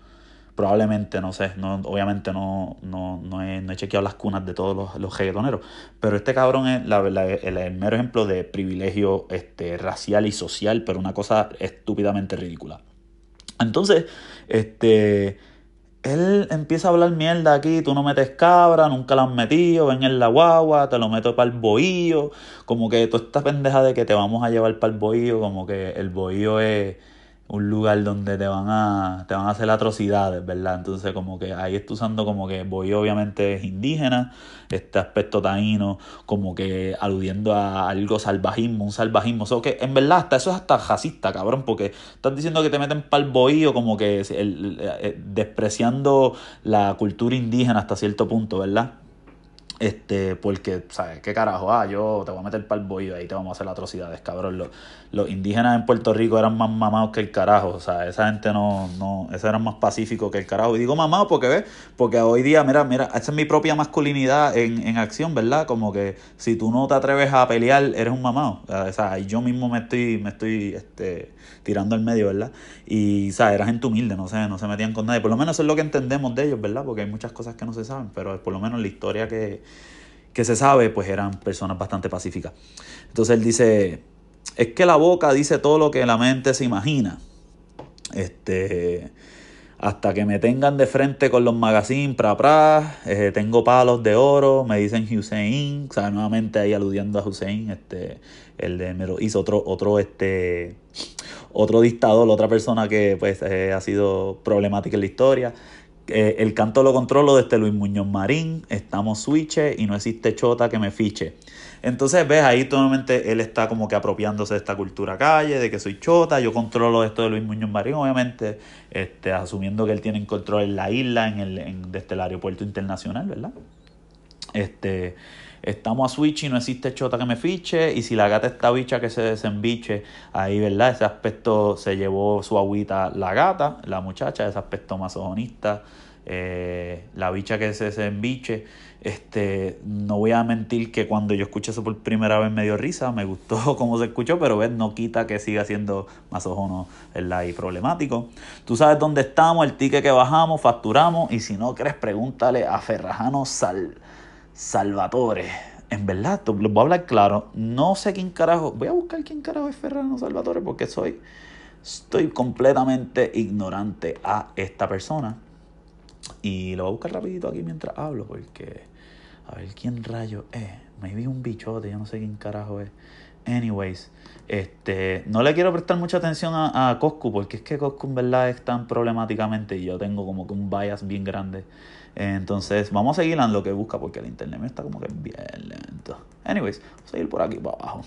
Probablemente, no sé, no, obviamente no, no, no, he, no he chequeado las cunas de todos los, los reggaetoneros. Pero este cabrón es el, el, mero ejemplo de privilegio este, racial y social, pero una cosa estúpidamente ridícula. Entonces, este él empieza a hablar mierda aquí, tú no metes cabra, nunca la has metido, ven en la guagua, te lo meto para el bohío, como que tú esta pendeja de que te vamos a llevar para el bohío, como que el bohío es un lugar donde te van a te van a hacer atrocidades, ¿verdad? Entonces como que ahí está usando como que voy obviamente es indígena, este aspecto taíno, como que aludiendo a algo salvajismo, un salvajismo, o que en verdad hasta eso es hasta racista, cabrón, porque estás diciendo que te meten para el bohío como que el, eh, despreciando la cultura indígena hasta cierto punto, ¿verdad? Este, porque, ¿sabes? ¿Qué carajo? Ah, yo te voy a meter para el bohío ahí te vamos a hacer atrocidades, cabrón. Los, los indígenas en Puerto Rico eran más mamados que el carajo. O sea, esa gente no, no, esos eran más pacíficos que el carajo. Y digo mamados porque, ¿ves? Porque hoy día, mira, mira, esa es mi propia masculinidad en, en acción, ¿verdad? Como que si tú no te atreves a pelear, eres un mamado. O sea, yo mismo me estoy, me estoy, este, tirando al medio, ¿verdad? Y, o sea, era gente humilde, no sé, no se metían con nadie. Por lo menos eso es lo que entendemos de ellos, ¿verdad? Porque hay muchas cosas que no se saben, pero por lo menos la historia que, que se sabe, pues eran personas bastante pacíficas. Entonces él dice, es que la boca dice todo lo que la mente se imagina. Este, hasta que me tengan de frente con los magazines, pra, pra, eh, tengo palos de oro, me dicen Hussein, o nuevamente ahí aludiendo a Hussein, este, el de Mero, hizo otro, otro, este, otro dictador, otra persona que pues eh, ha sido problemática en la historia. Eh, el canto lo controlo desde Luis Muñoz Marín, estamos switches y no existe chota que me fiche. Entonces, ves, ahí totalmente él está como que apropiándose de esta cultura calle, de que soy chota, yo controlo esto de Luis Muñoz Marín, obviamente, este, asumiendo que él tiene control en la isla, en el, en, desde el aeropuerto internacional, ¿verdad? Este, estamos a switch y no existe chota que me fiche, y si la gata está bicha que se desembiche, ahí, ¿verdad? Ese aspecto se llevó su agüita la gata, la muchacha, ese aspecto masonista eh, la bicha que se, se embiche. Este, no voy a mentir que cuando yo escuché eso por primera vez me dio risa, me gustó cómo se escuchó, pero ves, no quita que siga siendo más ojo ¿verdad? y problemático. Tú sabes dónde estamos, el ticket que bajamos, facturamos, y si no crees, pregúntale a Ferrajano Sal, Salvatore. En verdad, lo voy a hablar claro, no sé quién carajo, voy a buscar quién carajo es Ferrajano Salvatore porque soy, estoy completamente ignorante a esta persona. Y lo voy a buscar rapidito aquí mientras hablo porque a ver quién rayo es. Vi un bichote, yo no sé quién carajo es. Anyways, este, no le quiero prestar mucha atención a, a Coscu porque es que Coscu en verdad es tan problemáticamente y yo tengo como que un bias bien grande. Entonces, vamos a seguir en lo que busca porque el internet me está como que bien lento. Anyways, vamos a ir por aquí para abajo.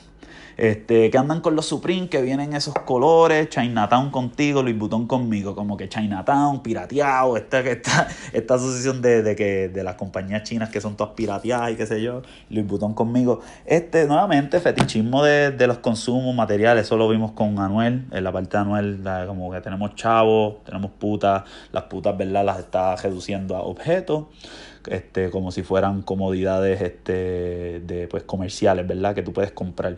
Este, que andan con los Supreme, que vienen esos colores, Chinatown contigo, Luis Butón conmigo, como que Chinatown, pirateado, esta, esta, esta asociación de, de, que, de las compañías chinas que son todas pirateadas y qué sé yo, Luis Butón conmigo. Este, nuevamente, fetichismo de, de los consumos materiales, eso lo vimos con Anuel, en la parte de Anuel, como que tenemos chavos, tenemos putas, las putas, ¿verdad? Las está reduciendo a objetos este, como si fueran comodidades este, de, pues, comerciales, ¿verdad? Que tú puedes comprar.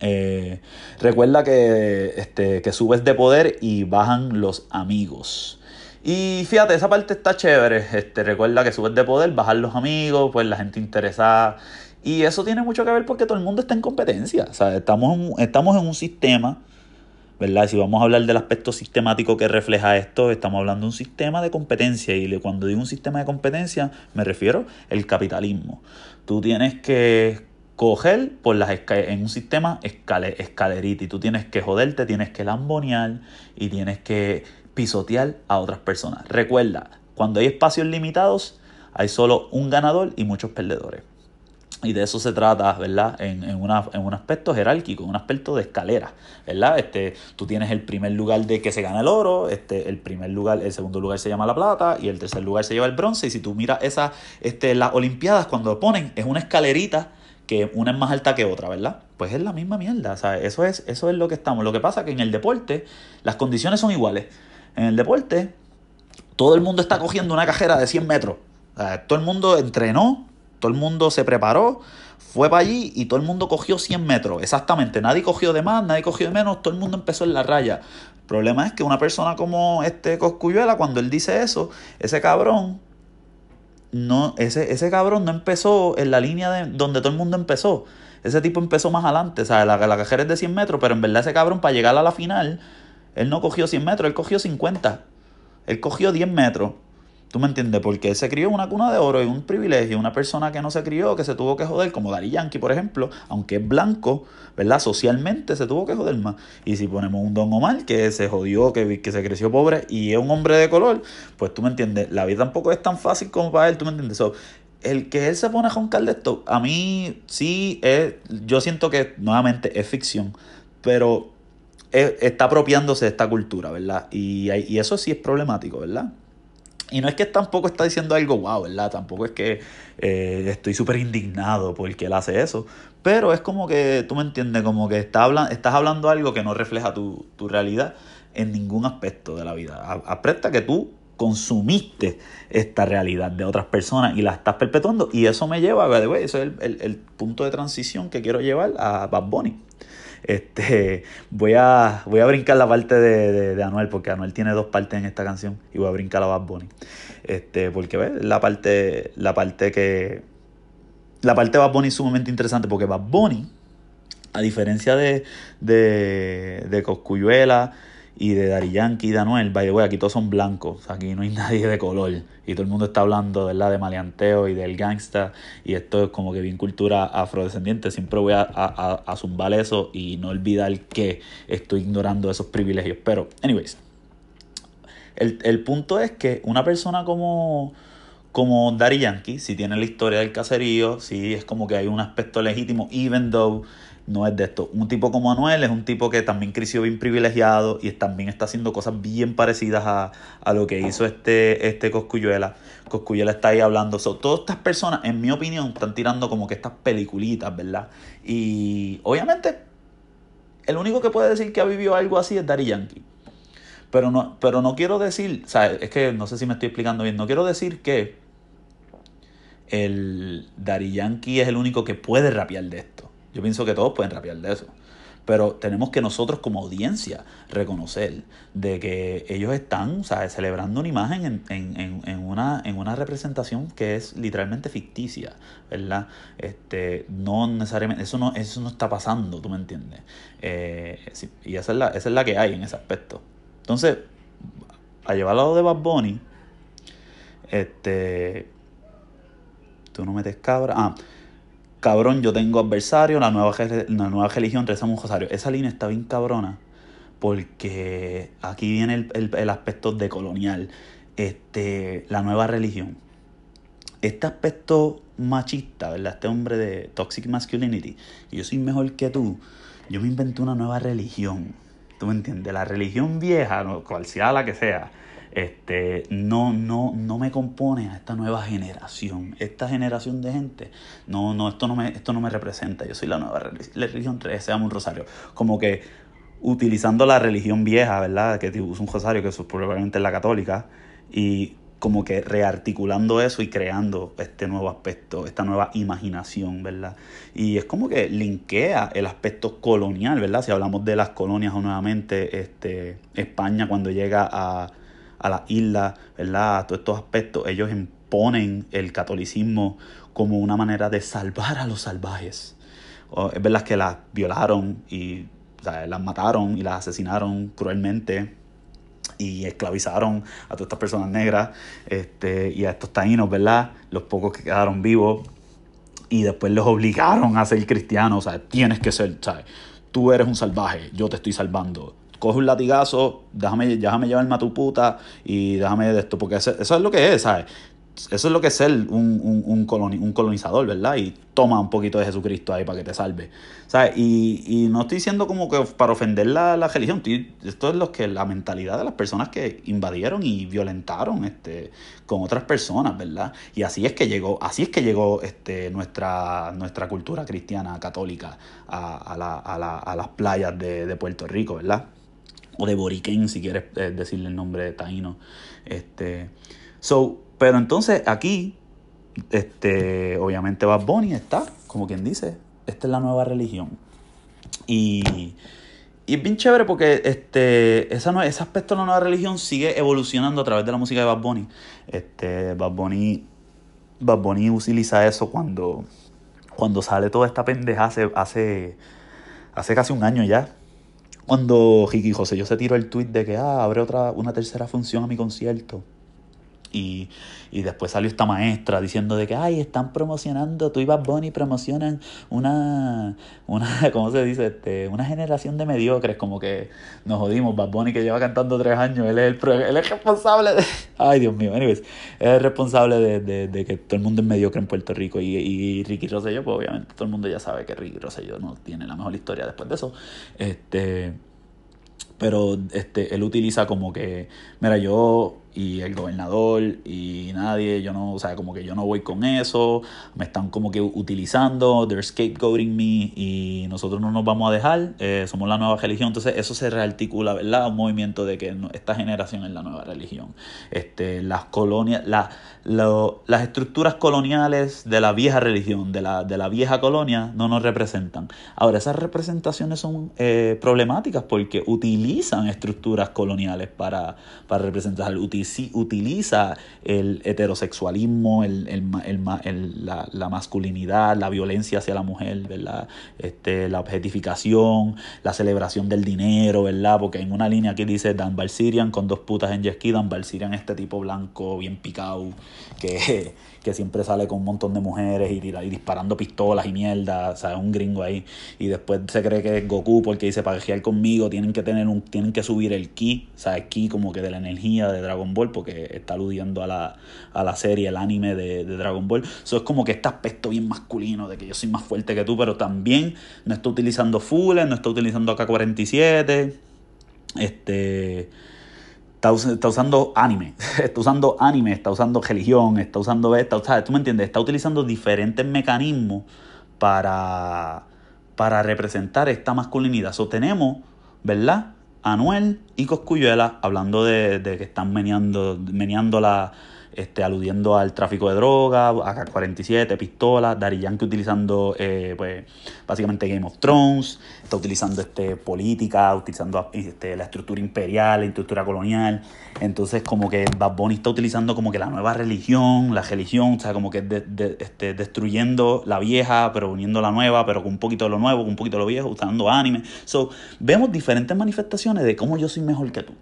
Eh, recuerda que, este, que subes de poder y bajan los amigos. Y fíjate, esa parte está chévere. Este, recuerda que subes de poder, bajan los amigos, pues la gente interesada. Y eso tiene mucho que ver porque todo el mundo está en competencia. O sea, estamos estamos en un sistema, ¿verdad? Si vamos a hablar del aspecto sistemático que refleja esto, estamos hablando de un sistema de competencia. Y cuando digo un sistema de competencia, me refiero al capitalismo. Tú tienes que coger por las en un sistema escalerita y tú tienes que joderte, tienes que lambonear y tienes que pisotear a otras personas. Recuerda, cuando hay espacios limitados, hay solo un ganador y muchos perdedores. Y de eso se trata, ¿verdad? En, en, una, en un aspecto jerárquico, un aspecto de escalera, ¿verdad? Este, tú tienes el primer lugar de que se gana el oro, este, el primer lugar, el segundo lugar se llama la plata y el tercer lugar se lleva el bronce. Y si tú miras esa, este, las Olimpiadas, cuando ponen, es una escalerita que una es más alta que otra, ¿verdad? Pues es la misma mierda, o sea, eso es, eso es lo que estamos. Lo que pasa es que en el deporte las condiciones son iguales. En el deporte todo el mundo está cogiendo una cajera de 100 metros. todo el mundo entrenó, todo el mundo se preparó, fue para allí y todo el mundo cogió 100 metros. Exactamente, nadie cogió de más, nadie cogió de menos, todo el mundo empezó en la raya. El problema es que una persona como este Coscuyuela, cuando él dice eso, ese cabrón no, ese, ese cabrón no empezó en la línea de donde todo el mundo empezó. Ese tipo empezó más adelante. O sea, la, la cajera es de 100 metros, pero en verdad ese cabrón para llegar a la final, él no cogió 100 metros, él cogió 50. Él cogió 10 metros. ¿Tú me entiendes? Porque él se crió en una cuna de oro, y un privilegio. Una persona que no se crió, que se tuvo que joder, como Dari Yankee, por ejemplo, aunque es blanco, ¿verdad? Socialmente se tuvo que joder más. Y si ponemos un Don Omar, que se jodió, que, que se creció pobre y es un hombre de color, pues tú me entiendes. La vida tampoco es tan fácil como para él, ¿tú me entiendes? el que él se pone a joncar de a mí sí es. Yo siento que nuevamente es ficción, pero está apropiándose de esta cultura, ¿verdad? Y, y eso sí es problemático, ¿verdad? Y no es que tampoco está diciendo algo wow, ¿verdad? Tampoco es que eh, estoy súper indignado porque él hace eso. Pero es como que, tú me entiendes, como que está estás hablando algo que no refleja tu, realidad en ningún aspecto de la vida. Apresta que tú consumiste esta realidad de otras personas y la estás perpetuando. Y eso me lleva, a eso es el, el, punto de transición que quiero llevar a Bad Bunny. Este, voy, a, voy a brincar la parte de, Anuel, porque Anuel tiene dos partes en esta canción, y voy a brincar a Bad Bunny. Este, porque ¿ves? la parte, la parte que. La parte de Bad Bunny es sumamente interesante, porque Bad Bunny, a diferencia de, de, de Coscuyuela, y de Dari Yankee y de Anuel, by the way, aquí todos son blancos, aquí no hay nadie de color y todo el mundo está hablando ¿verdad? de maleanteo y del gangsta y esto es como que bien cultura afrodescendiente, siempre voy a, a, a zumbar eso y no olvidar que estoy ignorando esos privilegios, pero anyways, el, el punto es que una persona como como Dari Yankee, si tiene la historia del caserío, si es como que hay un aspecto legítimo, even though no es de esto. Un tipo como Anuel es un tipo que también creció bien privilegiado y también está haciendo cosas bien parecidas a, lo que hizo este, este Coscuyuela. Coscuyuela está ahí hablando. todas estas personas, en mi opinión, están tirando como que estas peliculitas, ¿verdad? Y obviamente, el único que puede decir que ha vivido algo así es Dari Yankee. Pero no, pero no quiero decir, o sea, es que no sé si me estoy explicando bien, no quiero decir que el Dari Yankee es el único que puede rapear de esto. Yo pienso que todos pueden rapear de eso. Pero tenemos que nosotros como audiencia reconocer de que ellos están celebrando una imagen en, una, en una representación que es literalmente ficticia, ¿verdad? Este, no necesariamente, eso no, eso no está pasando, ¿tú me entiendes? Eh, y esa es, la, esa es la que hay en ese aspecto. Entonces, a llevar al lado de Bad Bunny, este, tú no metes cabra. Ah, cabrón, yo tengo adversario, la nueva, la nueva religión, rezamos un rosario. Esa línea está bien cabrona porque aquí viene el, aspecto de colonial, este, la nueva religión. Este aspecto machista, ¿verdad? Este hombre de toxic masculinity, yo soy mejor que tú, yo me inventé una nueva religión. ¿Tú me entiendes? La religión vieja, cual sea la que sea, este, no, no, no me compone a esta nueva generación. Esta generación de gente, no, no, esto no me, esto no me representa. Yo soy la nueva religión, seamos un rosario. Como que utilizando la religión vieja, ¿verdad? Que usa un rosario, que es probablemente la católica, y como que rearticulando eso y creando este nuevo aspecto, esta nueva imaginación, ¿verdad? Y es como que linkea el aspecto colonial, ¿verdad? Si hablamos de las colonias o nuevamente, este, España cuando llega a a las islas, ¿verdad? A todos estos aspectos, ellos imponen el catolicismo como una manera de salvar a los salvajes. es verdad que las violaron y las mataron y las asesinaron cruelmente y esclavizaron a todas estas personas negras este, y a estos taínos, ¿verdad? Los pocos que quedaron vivos y después los obligaron a ser cristianos, o sea, tienes que ser, ¿sabes? Tú eres un salvaje, yo te estoy salvando coge un latigazo, déjame, déjame llevarme a tu puta y déjame de esto, porque eso, es lo que es, ¿sabes? Eso es lo que es ser un, un, un, colonizador, ¿verdad? Y toma un poquito de Jesucristo ahí para que te salve. ¿Sabes? Y, y no estoy diciendo como que para ofender la, la religión. esto es lo que la mentalidad de las personas que invadieron y violentaron este, con otras personas, ¿verdad? Y así es que llegó, así es que llegó este, nuestra, nuestra cultura cristiana católica a, a, la, a, la, a las playas de, de Puerto Rico, ¿verdad? O de Boriquén, si quieres eh, decirle el nombre de taíno. Este, so, pero entonces aquí, este, obviamente Bad Bunny está, como quien dice, esta es la nueva religión. Y, y es bien chévere porque este, esa, ese aspecto de la nueva religión sigue evolucionando a través de la música de Bad Bunny. Este, Bad Bunny, Bad Bunny utiliza eso cuando, cuando sale toda esta pendeja hace, hace, hace casi un año ya cuando Ricky José yo se tiró el tweet de que ah, abre otra, una tercera función a mi concierto. Y, y, después salió esta maestra diciendo de que, ay, están promocionando, tú y Bad Bunny promocionan una, una, ¿cómo se dice? Este, una generación de mediocres, como que nos jodimos, Bad Bunny que lleva cantando tres años, él es el, él es responsable de, ay Dios mío, anyways, él es responsable de, de, de, que todo el mundo es mediocre en Puerto Rico y, y Ricky Rosselló, pues obviamente todo el mundo ya sabe que Ricky Rosselló no tiene la mejor historia después de eso, este pero este, él utiliza como que, mira, yo y el gobernador y nadie, yo no, o sea, como que yo no voy con eso, me están como que utilizando, they're scapegoating me y nosotros no nos vamos a dejar, eh, somos la nueva religión, entonces eso se rearticula, ¿verdad? Un movimiento de que esta generación es la nueva religión. Este, las colonias, la, las estructuras coloniales de la vieja religión, de la, de la vieja colonia, no nos representan. Ahora, esas representaciones son eh, problemáticas porque utilizan estructuras coloniales para, para representar, utiliza el heterosexualismo, el, el, la, la, masculinidad, la violencia hacia la mujer, ¿verdad? Este, la objetificación, la celebración del dinero, ¿verdad? Porque en una línea aquí dice Dan Balsirian con dos putas en jet Dan Balsirian este tipo blanco, bien picado, que que siempre sale con un montón de mujeres y, y disparando pistolas y mierda, o sea, un gringo ahí. Y después se cree que es Goku porque dice, para conmigo tienen que tener un, tienen que subir el ki, o sea, el ki como que de la energía de Dragon Ball, porque está aludiendo a la, a la serie, el anime de, Dragon Ball. Eso es como que este aspecto bien masculino, de que yo soy más fuerte que tú, pero también no está utilizando Fuller, no está utilizando AK-47, este está, usando anime, está usando anime, está usando religión, está usando esta, ¿sabes? ¿Tú me entiendes? Está utilizando diferentes mecanismos para, para representar esta masculinidad. So, tenemos, ¿verdad? Anuel y Coscuyuela hablando de, de que están meneando, meneando la este, aludiendo al tráfico de drogas, AK-47, pistolas, Daddy Yankee utilizando eh, pues, básicamente Game of Thrones, está utilizando este, política, utilizando este, la estructura imperial, la estructura colonial, entonces como que Bad Bunny está utilizando como que la nueva religión, la religión, o sea, como que este, destruyendo la vieja, pero uniendo la nueva, pero con un poquito de lo nuevo, con un poquito de lo viejo, usando anime. So, vemos diferentes manifestaciones de cómo yo soy mejor que tú.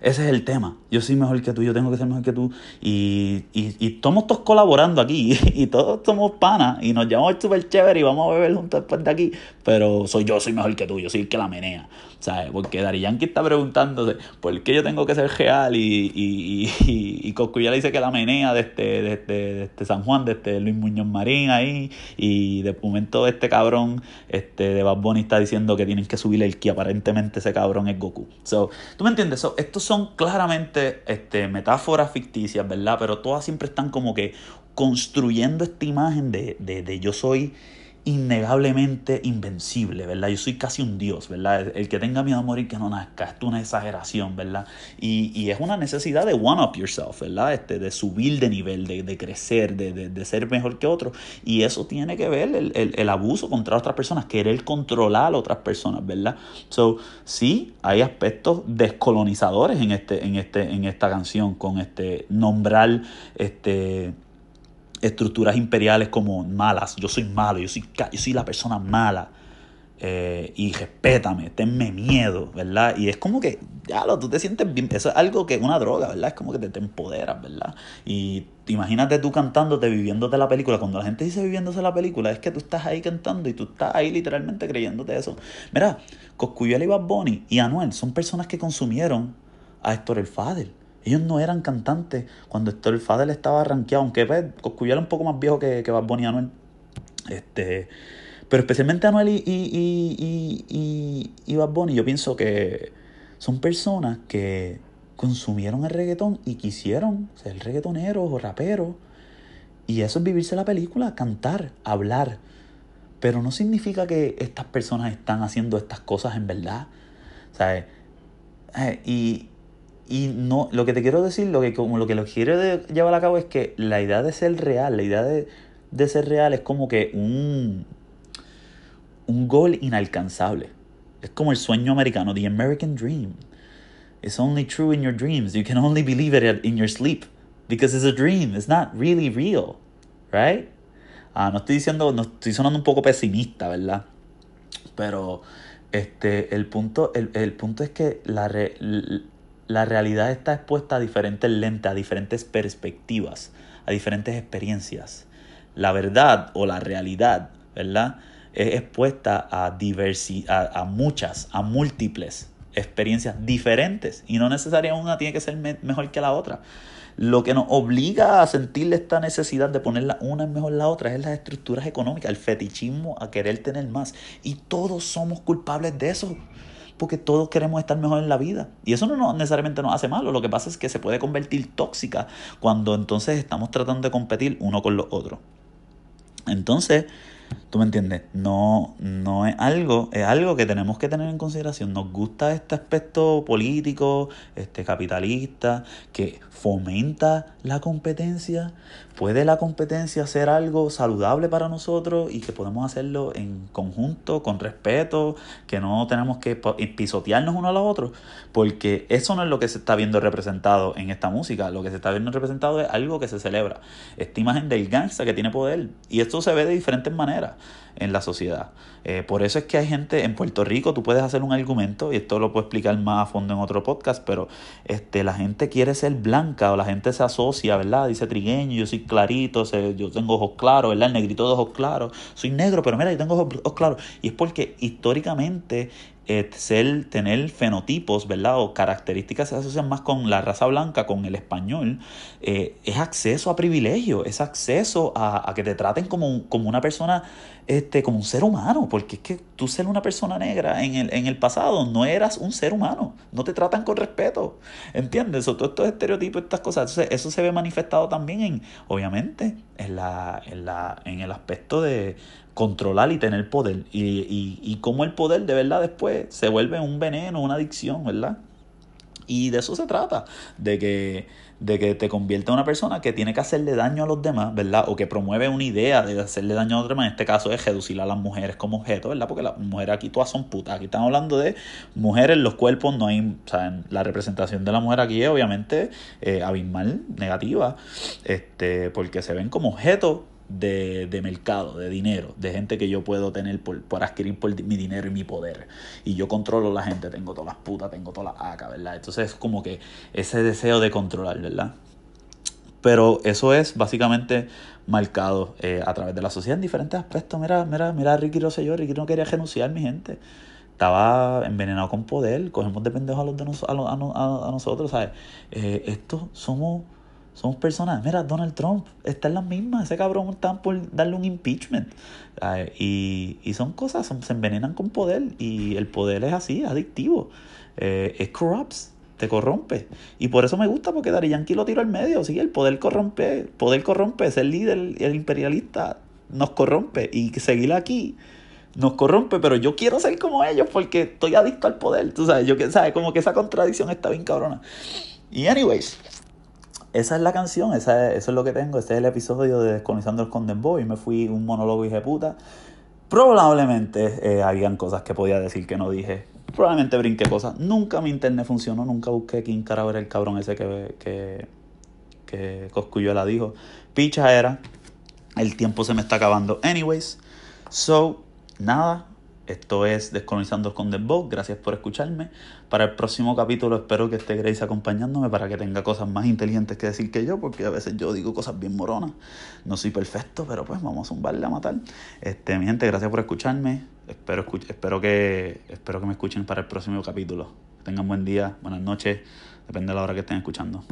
Ese es el tema. Yo soy mejor que tú, yo tengo que ser mejor que tú. Y, y, y estamos todos colaborando aquí. Y todos somos panas. Y nos llamamos súper chévere y vamos a beber juntos después de aquí. Pero soy yo, soy mejor que tú. Yo soy el que la menea. ¿Sabes? Porque Dari Yankee está preguntándose por qué yo tengo que ser real. Y, y, y, y le dice que la menea de este, de este, de este San Juan, de este Luis Muñoz Marín ahí. Y de momento este cabrón este, de Bad Bunny está diciendo que tienen que subirle el que aparentemente ese cabrón es Goku. So, ¿Tú me entiendes? So, estos son claramente este, metáforas ficticias, ¿verdad? Pero todas siempre están como que construyendo esta imagen de, de, de yo soy innegablemente invencible, ¿verdad? Yo soy casi un dios, ¿verdad? El que tenga miedo a morir que no nazca, esto es una exageración, ¿verdad? Y, es una necesidad de one up yourself, ¿verdad? Este, de subir de nivel, de, crecer, de, ser mejor que otro. Y eso tiene que ver el, abuso contra otras personas, querer controlar a otras personas, ¿verdad? So, sí, hay aspectos descolonizadores en, este, en, este, en esta canción, con este nombrar este estructuras imperiales como malas, yo soy malo, yo soy, yo soy la persona mala. Eh, y respétame, tenme miedo, ¿verdad? Y es como que, ya lo, tú te sientes bien, eso es algo que es una droga, ¿verdad? Es como que te, empoderas, ¿verdad? Y imagínate tú cantándote, viviéndote la película. Cuando la gente dice viviéndose la película, es que tú estás ahí cantando y tú estás ahí literalmente creyéndote eso. Mira, Coscuyuela y Bad Bunny y Anuel son personas que consumieron a Héctor el Fadel. Ellos no eran cantantes cuando Héctor Fadel estaba rankeado, aunque pues, era un poco más viejo que, que Bad Bunny y Anuel. Este, pero especialmente Anuel y, y, y, y, Bad Bunny, yo pienso que son personas que consumieron el reggaetón y quisieron ser reggaetoneros o raperos. Y eso es vivirse la película, cantar, hablar. Pero no significa que estas personas están haciendo estas cosas en verdad. ¿Sabes? Eh, y, y no, lo que te quiero decir, lo que, como lo que lo quiero llevar a cabo es que la idea de ser real, la idea de, de ser real es como que un, un gol inalcanzable. Es como el sueño americano, the American dream. It's only true in your dreams. You can only believe it in your sleep. Because it's a dream. It's not really real. Right? Ah, no estoy diciendo, no estoy sonando un poco pesimista, ¿verdad? Pero este, el, punto, el, el punto es que la, re, la realidad está expuesta a diferentes lentes, a diferentes perspectivas, a diferentes experiencias. La verdad o la realidad, ¿verdad? Es expuesta a, diversi a, a muchas, a múltiples experiencias diferentes y no necesariamente una tiene que ser me mejor que la otra. Lo que nos obliga a sentir esta necesidad de ponerla una es mejor la otra es las estructuras económicas, el fetichismo a querer tener más. Y todos somos culpables de eso porque todos queremos estar mejor en la vida. Y eso no necesariamente nos hace malo, lo que pasa es que se puede convertir tóxica cuando entonces estamos tratando de competir uno con los otros. Entonces, ¿Tú me entiendes? No, no es algo, es algo que tenemos que tener en consideración. Nos gusta este aspecto político, este capitalista, que fomenta la competencia. ¿Puede la competencia ser algo saludable para nosotros y que podemos hacerlo en conjunto, con respeto, que no tenemos que pisotearnos uno a los otros? Porque eso no es lo que se está viendo representado en esta música. Lo que se está viendo representado es algo que se celebra. Esta imagen del gangsta que tiene poder. Y esto se ve de diferentes maneras en la sociedad. Eh, por eso es que hay gente en Puerto Rico, tú puedes hacer un argumento, y esto lo puedo explicar más a fondo en otro podcast, pero este, la gente quiere ser blanca o la gente se asocia, ¿verdad? Dice trigueño, yo soy clarito, yo tengo ojos claros, ¿verdad? El negrito de ojos claros, soy negro, pero mira, yo tengo ojos claros. Y es porque históricamente ser, tener fenotipos, ¿verdad? O características se asocian más con la raza blanca, con el español, eh, es acceso a privilegio, es acceso a, a que te traten como, como una persona, este, como un ser humano, porque es que tú ser una persona negra en el, en el pasado no eras un ser humano, no te tratan con respeto, ¿entiendes? O todos estos estereotipos, estas cosas, Entonces, eso se ve manifestado también en, obviamente, en, la, en, la, en el aspecto de controlar y tener poder. Y, y, y cómo el poder de verdad después se vuelve un veneno, una adicción, ¿verdad? Y de eso se trata, de que, de que te convierta en una persona que tiene que hacerle daño a los demás, ¿verdad? O que promueve una idea de hacerle daño a los demás. En este caso es reducir a las mujeres como objeto, ¿verdad? Porque las mujeres aquí todas son putas. Aquí estamos hablando de mujeres, los cuerpos, no hay, sea, la representación de la mujer aquí es obviamente eh, abismal, negativa, este, porque se ven como objetos de, de, mercado, de dinero, de gente que yo puedo tener por, por, adquirir por mi dinero y mi poder. Y yo controlo la gente, tengo todas las putas, tengo todas las acá, ¿verdad? Entonces es como que ese deseo de controlar, ¿verdad? Pero eso es básicamente marcado eh, a través de la sociedad en diferentes aspectos. Mira, mira, mira, Ricky Rosselló, Ricky no quería renunciar, mi gente. Estaba envenenado con poder, cogemos de pendejos a, los de nos, a, a, a, nosotros, ¿sabes? Eh, estos somos somos personas. Mira, Donald Trump está en las mismas. Ese cabrón está por darle un impeachment. Y, y, son cosas, se envenenan con poder. Y el poder es así, adictivo. Eh, es corrupts, te corrompe. Y por eso me gusta, porque Dari Yankee lo tiró al medio. Sí, el poder corrompe. Poder corrompe. Ser líder, el imperialista, nos corrompe. Y seguir aquí nos corrompe, pero yo quiero ser como ellos porque estoy adicto al poder. Tú sabes, yo sabes, como que esa contradicción está bien cabrona. Y anyways, esa es la canción, esa eso es lo que tengo. Este es el episodio de Descolonizando el Condem Boy. Me fui un monólogo y de puta. Probablemente eh, habían cosas que podía decir que no dije. Probablemente brinqué cosas. Nunca mi internet funcionó. Nunca busqué quién cara era el cabrón ese que, que, que dijo. Picha era. El tiempo se me está acabando. Anyways. So, nada. Esto es Descolonizando con The Boat. Gracias por escucharme. Para el próximo capítulo espero que esté Grace acompañándome para que tenga cosas más inteligentes que decir que yo, porque a veces yo digo cosas bien moronas. No soy perfecto, pero pues vamos a zumbarle a matar. Este, mi gente, gracias por escucharme. Espero, espero, que, espero que me escuchen para el próximo capítulo. Tengan buen día, buenas noches, depende de la hora que estén escuchando.